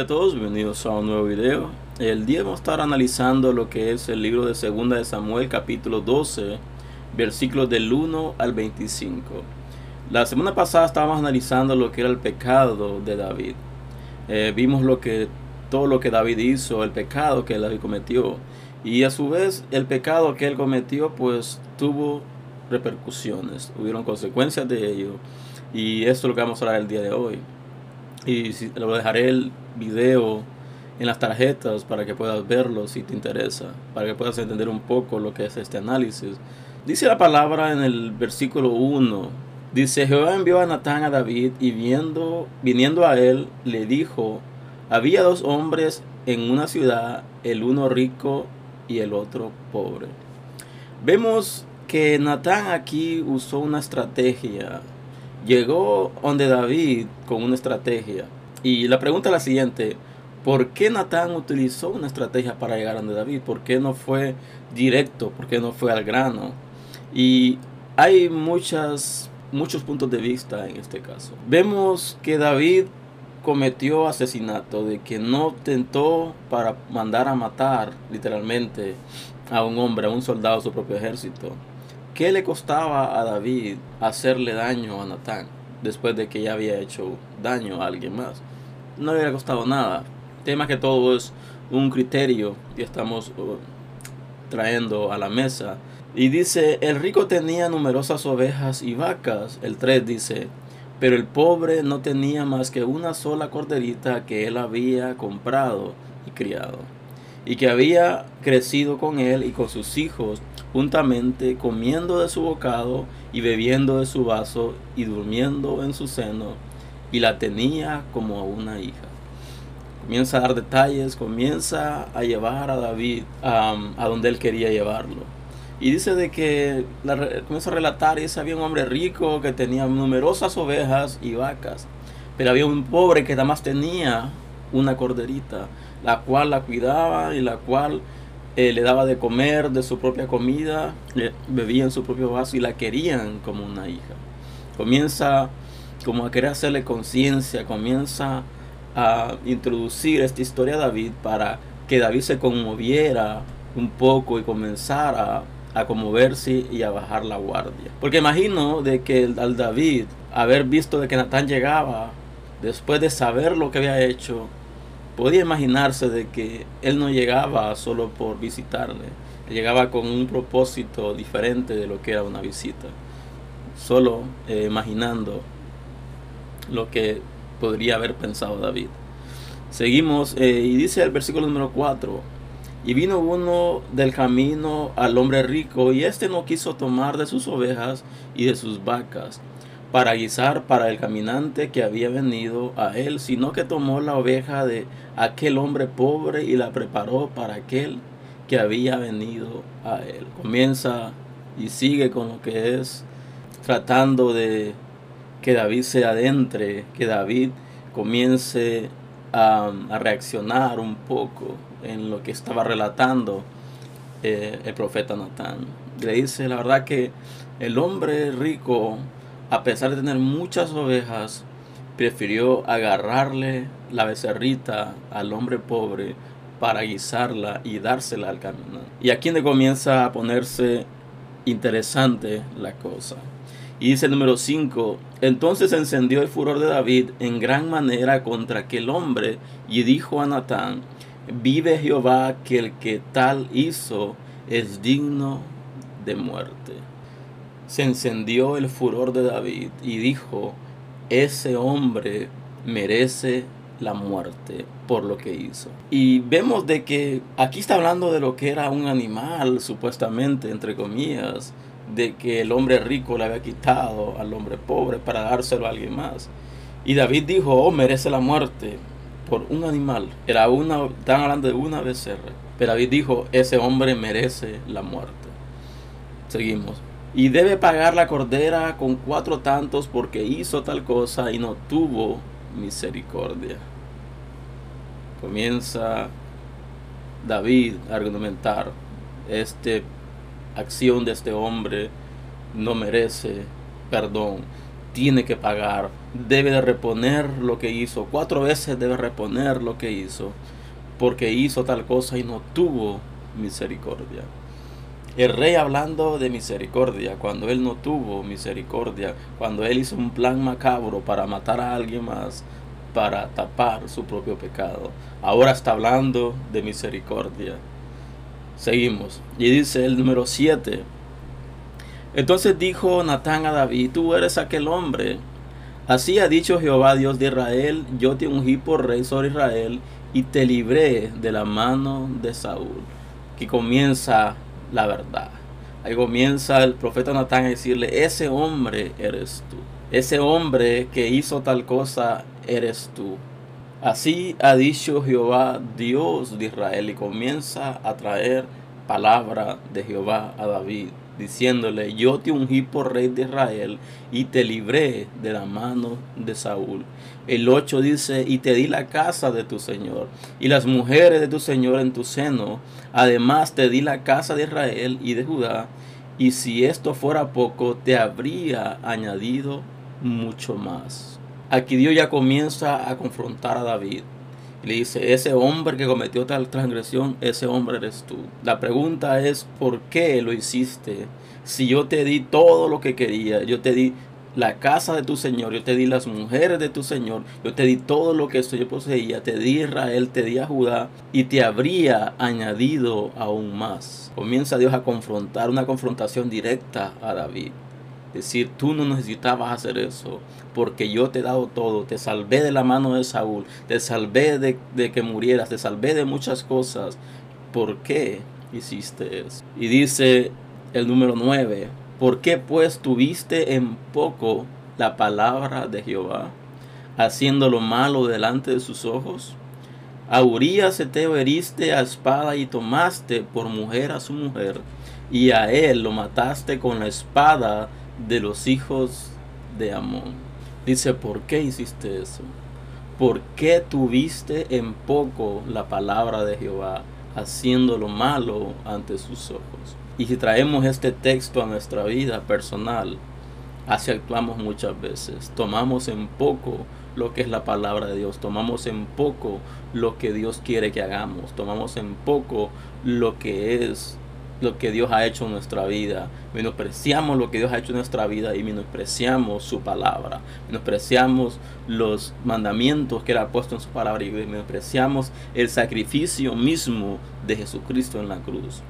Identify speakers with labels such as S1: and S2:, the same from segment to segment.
S1: A todos, bienvenidos a un nuevo video. El día vamos a estar analizando lo que es el libro de Segunda de Samuel, capítulo 12, versículos del 1 al 25. La semana pasada estábamos analizando lo que era el pecado de David. Eh, vimos lo que todo lo que David hizo, el pecado que David cometió. Y a su vez el pecado que él cometió pues tuvo repercusiones, hubieron consecuencias de ello. Y esto es lo que vamos a hablar el día de hoy. Y si, lo dejaré el video en las tarjetas para que puedas verlo si te interesa, para que puedas entender un poco lo que es este análisis. Dice la palabra en el versículo 1, dice Jehová envió a Natán a David y viendo, viniendo a él le dijo, había dos hombres en una ciudad, el uno rico y el otro pobre. Vemos que Natán aquí usó una estrategia. Llegó donde David con una estrategia. Y la pregunta es la siguiente. ¿Por qué Natán utilizó una estrategia para llegar donde David? ¿Por qué no fue directo? ¿Por qué no fue al grano? Y hay muchas, muchos puntos de vista en este caso. Vemos que David cometió asesinato, de que no tentó para mandar a matar literalmente a un hombre, a un soldado de su propio ejército. ¿Qué le costaba a David hacerle daño a Natán después de que ya había hecho daño a alguien más? No le hubiera costado nada. tema que todo es un criterio que estamos uh, trayendo a la mesa. Y dice, el rico tenía numerosas ovejas y vacas. El 3 dice, pero el pobre no tenía más que una sola corderita que él había comprado y criado, y que había crecido con él y con sus hijos juntamente, comiendo de su bocado y bebiendo de su vaso y durmiendo en su seno, y la tenía como a una hija. Comienza a dar detalles, comienza a llevar a David a donde él quería llevarlo y dice de que comienza a relatar y dice había un hombre rico que tenía numerosas ovejas y vacas, pero había un pobre que nada más tenía una corderita, la cual la cuidaba y la cual eh, le daba de comer de su propia comida, le bebía en su propio vaso y la querían como una hija. Comienza como a querer hacerle conciencia, comienza a introducir esta historia a David para que David se conmoviera un poco y comenzara a conmoverse y a bajar la guardia. Porque imagino de que al David haber visto de que Natán llegaba, después de saber lo que había hecho, podía imaginarse de que él no llegaba solo por visitarle, llegaba con un propósito diferente de lo que era una visita. Solo eh, imaginando lo que podría haber pensado David. Seguimos eh, y dice el versículo número 4, y vino uno del camino al hombre rico, y éste no quiso tomar de sus ovejas y de sus vacas para guisar para el caminante que había venido a él, sino que tomó la oveja de aquel hombre pobre y la preparó para aquel que había venido a él. Comienza y sigue con lo que es tratando de que David se adentre, que David comience a, a reaccionar un poco en lo que estaba relatando eh, el profeta Natán. Le dice, la verdad que el hombre rico, a pesar de tener muchas ovejas, prefirió agarrarle la becerrita al hombre pobre para guisarla y dársela al camino. Y aquí donde comienza a ponerse interesante la cosa. Y dice el número 5, entonces encendió el furor de David en gran manera contra aquel hombre y dijo a Natán, Vive Jehová que el que tal hizo es digno de muerte. Se encendió el furor de David y dijo, ese hombre merece la muerte por lo que hizo. Y vemos de que aquí está hablando de lo que era un animal, supuestamente, entre comillas, de que el hombre rico le había quitado al hombre pobre para dárselo a alguien más. Y David dijo, oh, merece la muerte por un animal. Era una, estaban hablando de una becerra. Pero David dijo, ese hombre merece la muerte. Seguimos. Y debe pagar la cordera con cuatro tantos porque hizo tal cosa y no tuvo misericordia. Comienza David a argumentar este acción de este hombre no merece perdón, tiene que pagar, debe de reponer lo que hizo, cuatro veces debe reponer lo que hizo, porque hizo tal cosa y no tuvo misericordia. El rey hablando de misericordia, cuando él no tuvo misericordia, cuando él hizo un plan macabro para matar a alguien más, para tapar su propio pecado. Ahora está hablando de misericordia. Seguimos. Y dice el número 7. Entonces dijo Natán a David, tú eres aquel hombre. Así ha dicho Jehová Dios de Israel, yo te ungí por rey sobre Israel y te libré de la mano de Saúl. Que comienza la verdad. Ahí comienza el profeta Natán a decirle, ese hombre eres tú. Ese hombre que hizo tal cosa eres tú. Así ha dicho Jehová, Dios de Israel, y comienza a traer palabra de Jehová a David, diciéndole, yo te ungí por rey de Israel y te libré de la mano de Saúl. El 8 dice, y te di la casa de tu Señor y las mujeres de tu Señor en tu seno. Además te di la casa de Israel y de Judá. Y si esto fuera poco, te habría añadido mucho más. Aquí Dios ya comienza a confrontar a David. Le dice, ese hombre que cometió tal transgresión, ese hombre eres tú. La pregunta es, ¿por qué lo hiciste? Si yo te di todo lo que quería, yo te di la casa de tu Señor, yo te di las mujeres de tu Señor, yo te di todo lo que yo poseía, te di Israel, te di a Judá y te habría añadido aún más. Comienza Dios a confrontar, una confrontación directa a David. Decir, tú no necesitabas hacer eso, porque yo te he dado todo, te salvé de la mano de Saúl, te salvé de, de que murieras, te salvé de muchas cosas. ¿Por qué hiciste eso? Y dice el número 9, ¿por qué pues tuviste en poco la palabra de Jehová, haciendo lo malo delante de sus ojos? A Urias te heriste a espada y tomaste por mujer a su mujer, y a él lo mataste con la espada de los hijos de Amón. Dice, ¿por qué hiciste eso? ¿Por qué tuviste en poco la palabra de Jehová, haciendo lo malo ante sus ojos? Y si traemos este texto a nuestra vida personal, así actuamos muchas veces. Tomamos en poco lo que es la palabra de Dios, tomamos en poco lo que Dios quiere que hagamos, tomamos en poco lo que es lo que Dios ha hecho en nuestra vida, menospreciamos lo que Dios ha hecho en nuestra vida y menospreciamos su palabra, menospreciamos los mandamientos que Él ha puesto en su palabra y menospreciamos el sacrificio mismo de Jesucristo en la cruz.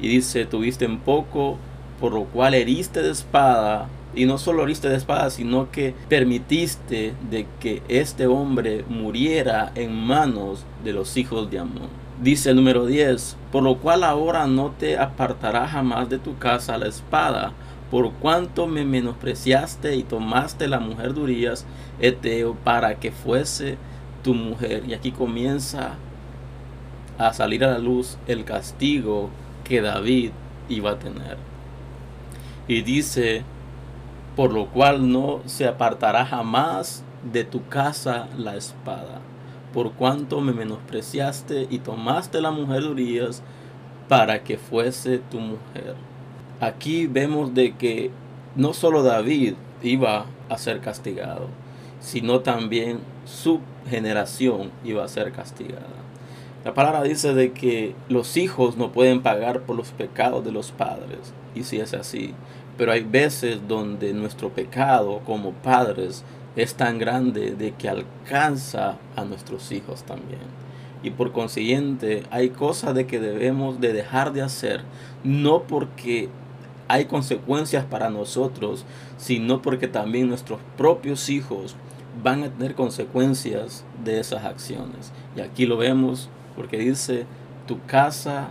S1: Y dice, tuviste en poco, por lo cual heriste de espada, y no solo heriste de espada, sino que permitiste de que este hombre muriera en manos de los hijos de Amón. Dice el número 10, por lo cual ahora no te apartará jamás de tu casa la espada, por cuanto me menospreciaste y tomaste la mujer de Urias, Eteo, para que fuese tu mujer. Y aquí comienza a salir a la luz el castigo que David iba a tener. Y dice, por lo cual no se apartará jamás de tu casa la espada por cuanto me menospreciaste y tomaste la mujer de Urias para que fuese tu mujer. Aquí vemos de que no solo David iba a ser castigado, sino también su generación iba a ser castigada. La palabra dice de que los hijos no pueden pagar por los pecados de los padres, y si es así, pero hay veces donde nuestro pecado como padres es tan grande de que alcanza a nuestros hijos también. Y por consiguiente hay cosas de que debemos de dejar de hacer, no porque hay consecuencias para nosotros, sino porque también nuestros propios hijos van a tener consecuencias de esas acciones. Y aquí lo vemos porque dice, tu casa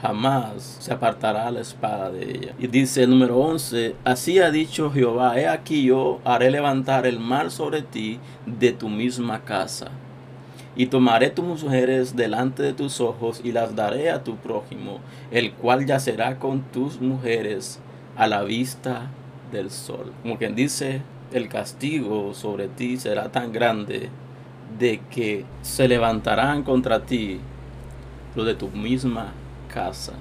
S1: jamás se apartará la espada de ella. Y dice el número 11, así ha dicho Jehová, he aquí yo haré levantar el mal sobre ti de tu misma casa. Y tomaré tus mujeres delante de tus ojos y las daré a tu prójimo, el cual yacerá con tus mujeres a la vista del sol. Como quien dice, el castigo sobre ti será tan grande de que se levantarán contra ti lo de tu misma casa.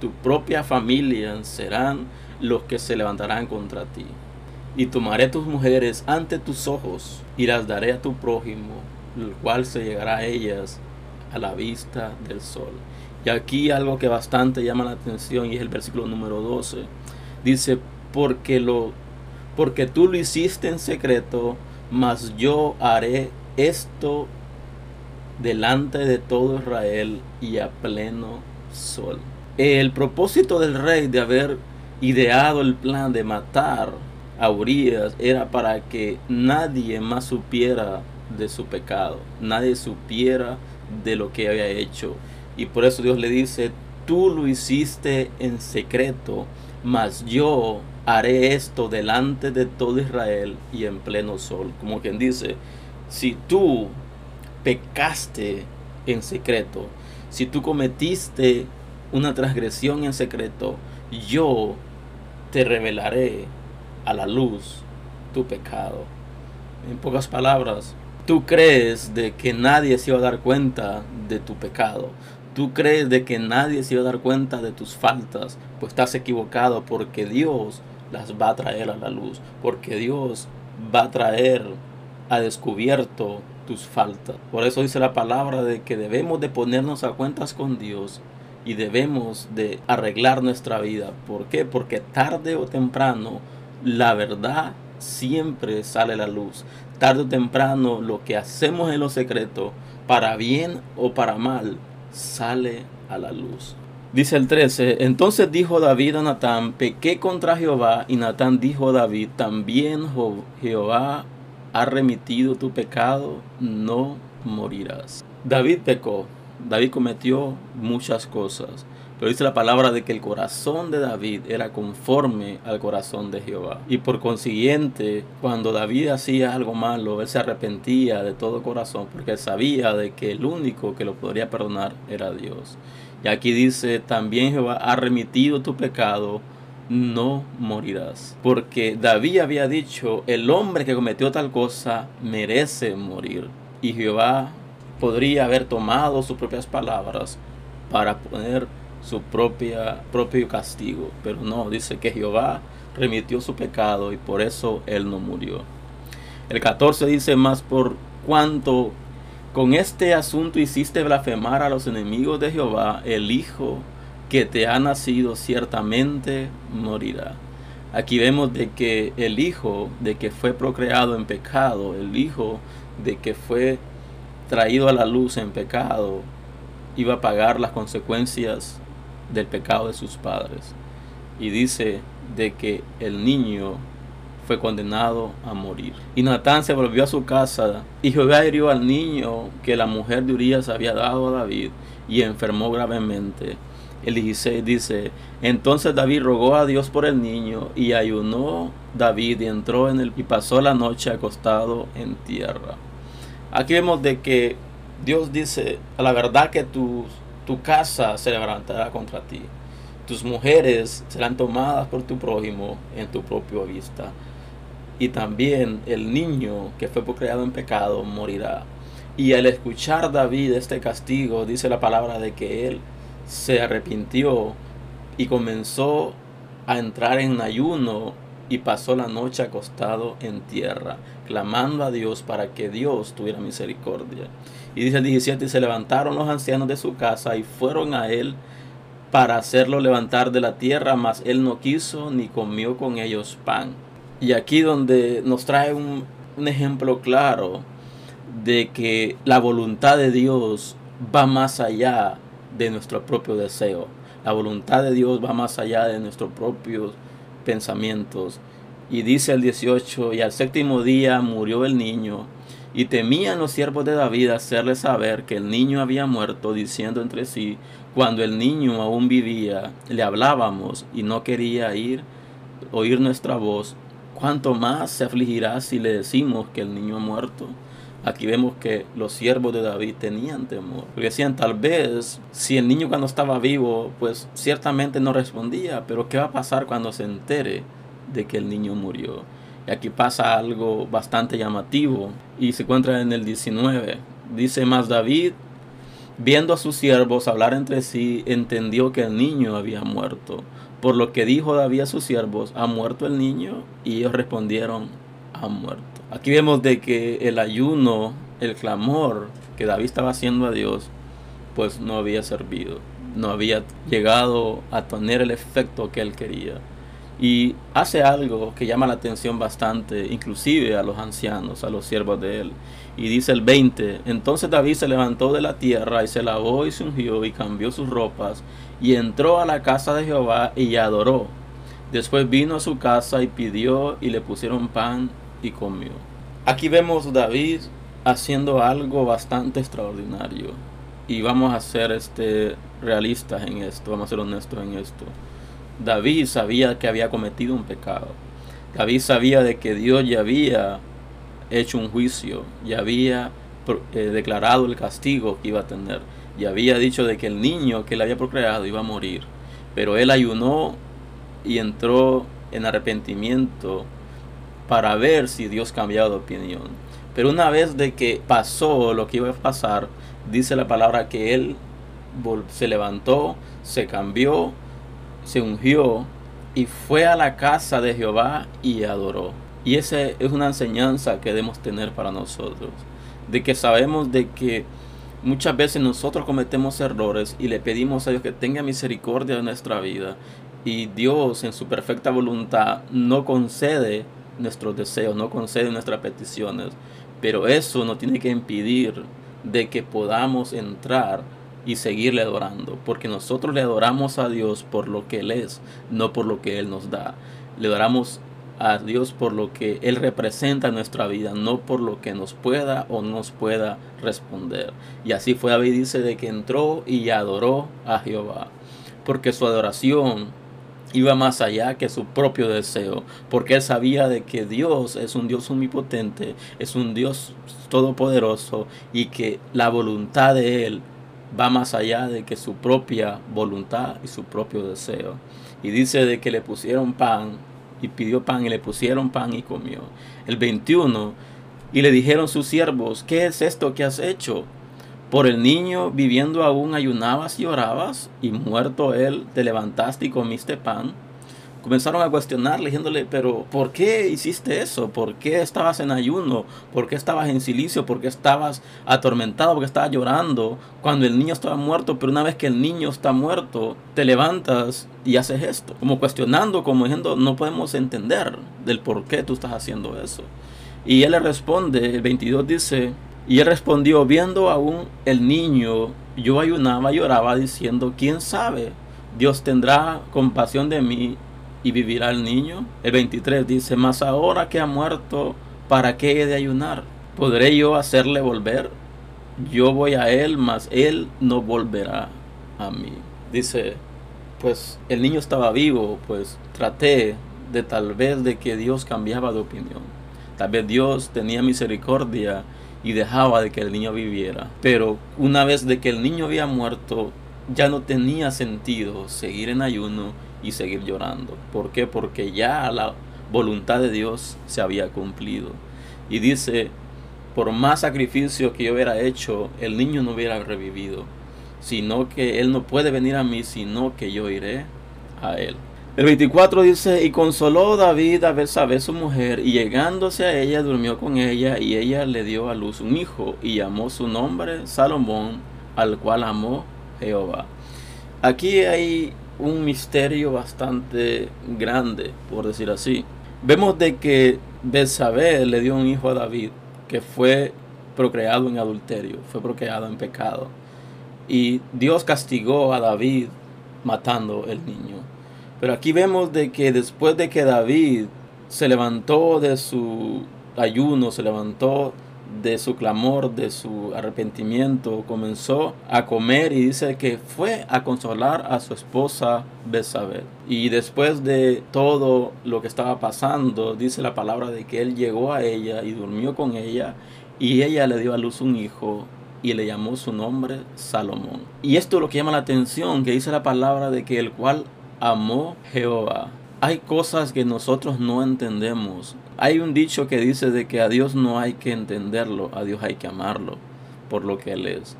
S1: tu propia familia serán los que se levantarán contra ti. Y tomaré tus mujeres ante tus ojos y las daré a tu prójimo, el cual se llegará a ellas a la vista del sol. Y aquí algo que bastante llama la atención y es el versículo número 12. Dice, porque, lo, porque tú lo hiciste en secreto, mas yo haré esto delante de todo Israel y a pleno El propósito del rey de haber ideado el plan de matar a Urias era para que nadie más supiera de su pecado, nadie supiera de lo que había hecho. Y por eso Dios le dice, tú lo hiciste en secreto, mas yo haré esto delante de todo Israel y en pleno sol. Como quien dice, si tú pecaste en secreto, si tú cometiste una transgresión en secreto, yo te revelaré a la luz tu pecado. En pocas palabras, tú crees de que nadie se iba a dar cuenta de tu pecado. Tú crees de que nadie se iba a dar cuenta de tus faltas, pues estás equivocado porque Dios las va a traer a la luz, porque Dios va a traer a descubierto tus faltas. Por eso dice la palabra de que debemos de ponernos a cuentas con Dios y debemos de arreglar nuestra vida. ¿Por qué? Porque tarde o temprano la verdad siempre sale a la luz. Tarde o temprano lo que hacemos en lo secreto, para bien o para mal, sale a la luz. Dice el 13, entonces dijo David a Natán, pequé contra Jehová, y Natán dijo a David, también Jehová ha remitido tu pecado, no morirás. David pecó, David cometió muchas cosas, pero dice la palabra de que el corazón de David era conforme al corazón de Jehová. Y por consiguiente, cuando David hacía algo malo, él se arrepentía de todo corazón porque sabía de que el único que lo podría perdonar era Dios. Y aquí dice, también Jehová ha remitido tu pecado, no morirás. Porque David había dicho, el hombre que cometió tal cosa merece morir. Y Jehová podría haber tomado sus propias palabras para poner su propia, propio castigo. Pero no, dice que Jehová remitió su pecado y por eso él no murió. El 14 dice más por cuanto con este asunto hiciste blasfemar a los enemigos de Jehová, el Hijo que te ha nacido ciertamente morirá. Aquí vemos de que el Hijo de que fue procreado en pecado, el Hijo de que fue traído a la luz en pecado, iba a pagar las consecuencias del pecado de sus padres. Y dice de que el niño fue condenado a morir. Y Natán se volvió a su casa y Jehová hirió al niño que la mujer de Urias había dado a David y enfermó gravemente. El 16 dice, entonces David rogó a Dios por el niño y ayunó David y entró en él y pasó la noche acostado en tierra. Aquí vemos de que Dios dice, a la verdad que tu, tu casa se levantará contra ti. Tus mujeres serán tomadas por tu prójimo en tu propia vista. Y también el niño que fue creado en pecado morirá. Y al escuchar David este castigo, dice la palabra de que él se arrepintió y comenzó a entrar en ayuno y pasó la noche acostado en tierra, clamando a Dios para que Dios tuviera misericordia. Y dice el 17, y se levantaron los ancianos de su casa y fueron a él para hacerlo levantar de la tierra, mas él no quiso ni comió con ellos pan. Y aquí donde nos trae un, un ejemplo claro de que la voluntad de Dios va más allá de nuestro propio deseo. La voluntad de Dios va más allá de nuestros propios pensamientos. Y dice el 18, y al séptimo día murió el niño, y temían los siervos de David hacerle saber que el niño había muerto, diciendo entre sí, cuando el niño aún vivía, le hablábamos y no quería ir, oír nuestra voz, ¿cuánto más se afligirá si le decimos que el niño ha muerto? Aquí vemos que los siervos de David tenían temor. Porque decían, tal vez, si el niño cuando estaba vivo, pues ciertamente no respondía, pero ¿qué va a pasar cuando se entere de que el niño murió? Y aquí pasa algo bastante llamativo y se encuentra en el 19. Dice más David, viendo a sus siervos hablar entre sí, entendió que el niño había muerto. Por lo que dijo David a sus siervos, ¿ha muerto el niño? Y ellos respondieron, ha muerto. Aquí vemos de que el ayuno, el clamor que David estaba haciendo a Dios, pues no había servido, no había llegado a tener el efecto que él quería. Y hace algo que llama la atención bastante, inclusive a los ancianos, a los siervos de él. Y dice el 20, entonces David se levantó de la tierra y se lavó y se ungió y cambió sus ropas y entró a la casa de Jehová y adoró. Después vino a su casa y pidió y le pusieron pan y comió. Aquí vemos David haciendo algo bastante extraordinario. Y vamos a ser este, realistas en esto, vamos a ser honestos en esto. David sabía que había cometido un pecado. David sabía de que Dios ya había hecho un juicio, ya había eh, declarado el castigo que iba a tener, ya había dicho de que el niño que él había procreado iba a morir. Pero él ayunó y entró en arrepentimiento para ver si Dios cambiaba de opinión. Pero una vez de que pasó lo que iba a pasar, dice la palabra que él se levantó, se cambió se ungió y fue a la casa de Jehová y adoró. Y esa es una enseñanza que debemos tener para nosotros, de que sabemos de que muchas veces nosotros cometemos errores y le pedimos a Dios que tenga misericordia de nuestra vida y Dios en su perfecta voluntad no concede nuestros deseos, no concede nuestras peticiones, pero eso no tiene que impedir de que podamos entrar y seguirle adorando, porque nosotros le adoramos a Dios por lo que Él es, no por lo que Él nos da. Le adoramos a Dios por lo que Él representa en nuestra vida, no por lo que nos pueda o no nos pueda responder. Y así fue David, dice, de que entró y adoró a Jehová, porque su adoración iba más allá que su propio deseo, porque él sabía de que Dios es un Dios omnipotente, es un Dios todopoderoso y que la voluntad de Él va más allá de que su propia voluntad y su propio deseo. Y dice de que le pusieron pan y pidió pan y le pusieron pan y comió. El 21, y le dijeron sus siervos, ¿qué es esto que has hecho? Por el niño viviendo aún ayunabas y orabas, y muerto él te levantaste y comiste pan comenzaron a cuestionarle, diciéndole, pero ¿por qué hiciste eso? ¿Por qué estabas en ayuno? ¿Por qué estabas en silicio? ¿Por qué estabas atormentado? ¿Por qué estabas llorando cuando el niño estaba muerto? Pero una vez que el niño está muerto, te levantas y haces esto. Como cuestionando, como diciendo, no podemos entender del por qué tú estás haciendo eso. Y él le responde, el 22 dice, y él respondió, viendo aún el niño, yo ayunaba, lloraba, diciendo, ¿quién sabe? Dios tendrá compasión de mí y vivirá el niño. El 23 dice, mas ahora que ha muerto, ¿para qué he de ayunar? ¿Podré yo hacerle volver? Yo voy a él, mas él no volverá a mí. Dice, pues el niño estaba vivo, pues traté de tal vez de que Dios cambiaba de opinión. Tal vez Dios tenía misericordia y dejaba de que el niño viviera. Pero una vez de que el niño había muerto, ya no tenía sentido seguir en ayuno y seguir llorando. ¿Por qué? Porque ya la voluntad de Dios se había cumplido. Y dice, por más sacrificio que yo hubiera hecho, el niño no hubiera revivido, sino que él no puede venir a mí, sino que yo iré a él. El 24 dice, y consoló David a Betsabé su mujer, y llegándose a ella durmió con ella, y ella le dio a luz un hijo, y llamó su nombre Salomón, al cual amó Jehová. Aquí hay un misterio bastante grande, por decir así. Vemos de que Betsabé le dio un hijo a David que fue procreado en adulterio, fue procreado en pecado. Y Dios castigó a David matando el niño. Pero aquí vemos de que después de que David se levantó de su ayuno, se levantó de su clamor, de su arrepentimiento, comenzó a comer y dice que fue a consolar a su esposa Besabel. Y después de todo lo que estaba pasando, dice la palabra de que él llegó a ella y durmió con ella y ella le dio a luz un hijo y le llamó su nombre Salomón. Y esto es lo que llama la atención, que dice la palabra de que el cual amó Jehová. Hay cosas que nosotros no entendemos hay un dicho que dice de que a Dios no hay que entenderlo, a Dios hay que amarlo por lo que Él es.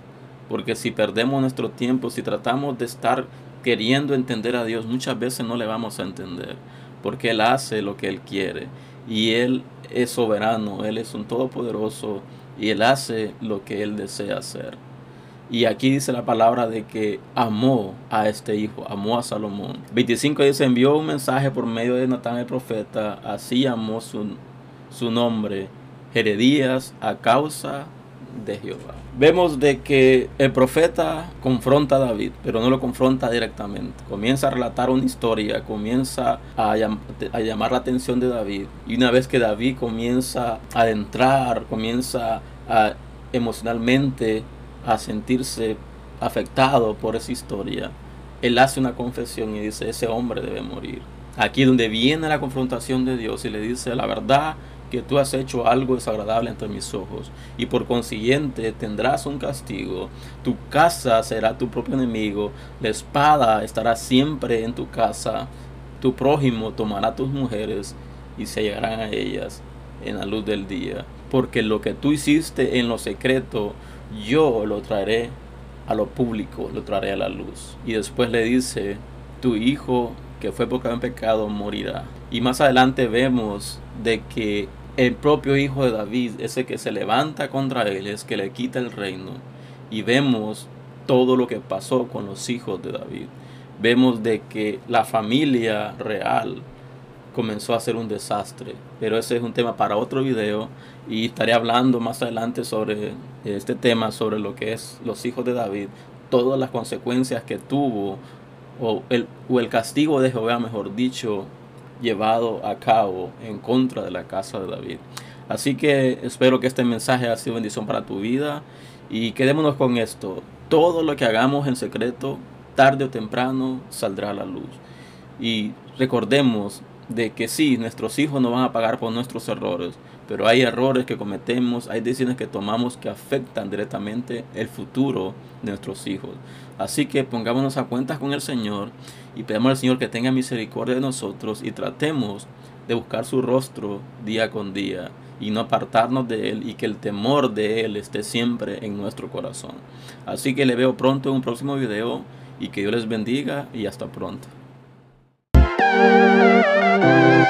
S1: Porque si perdemos nuestro tiempo, si tratamos de estar queriendo entender a Dios, muchas veces no le vamos a entender. Porque Él hace lo que Él quiere. Y Él es soberano, Él es un todopoderoso y Él hace lo que Él desea hacer. Y aquí dice la palabra de que amó a este hijo, amó a Salomón. 25 dice, envió un mensaje por medio de Natán el profeta, así amó su, su nombre, Heredías, a causa de Jehová. Vemos de que el profeta confronta a David, pero no lo confronta directamente. Comienza a relatar una historia, comienza a, a llamar la atención de David. Y una vez que David comienza a entrar, comienza a emocionalmente a sentirse afectado por esa historia, él hace una confesión y dice, ese hombre debe morir. Aquí donde viene la confrontación de Dios y le dice, la verdad que tú has hecho algo desagradable entre mis ojos y por consiguiente tendrás un castigo. Tu casa será tu propio enemigo, la espada estará siempre en tu casa, tu prójimo tomará tus mujeres y se llegarán a ellas en la luz del día. Porque lo que tú hiciste en lo secreto, yo lo traeré a lo público, lo traeré a la luz. Y después le dice, tu hijo que fue porque en pecado morirá. Y más adelante vemos de que el propio hijo de David, ese que se levanta contra él, es que le quita el reino. Y vemos todo lo que pasó con los hijos de David. Vemos de que la familia real comenzó a ser un desastre. Pero ese es un tema para otro video y estaré hablando más adelante sobre este tema, sobre lo que es los hijos de David, todas las consecuencias que tuvo o el, o el castigo de Jehová, mejor dicho, llevado a cabo en contra de la casa de David. Así que espero que este mensaje haya sido bendición para tu vida y quedémonos con esto. Todo lo que hagamos en secreto, tarde o temprano, saldrá a la luz. Y recordemos de que sí, nuestros hijos no van a pagar por nuestros errores, pero hay errores que cometemos, hay decisiones que tomamos que afectan directamente el futuro de nuestros hijos. Así que pongámonos a cuentas con el Señor y pedimos al Señor que tenga misericordia de nosotros y tratemos de buscar su rostro día con día y no apartarnos de Él y que el temor de Él esté siempre en nuestro corazón. Así que le veo pronto en un próximo video y que Dios les bendiga y hasta pronto.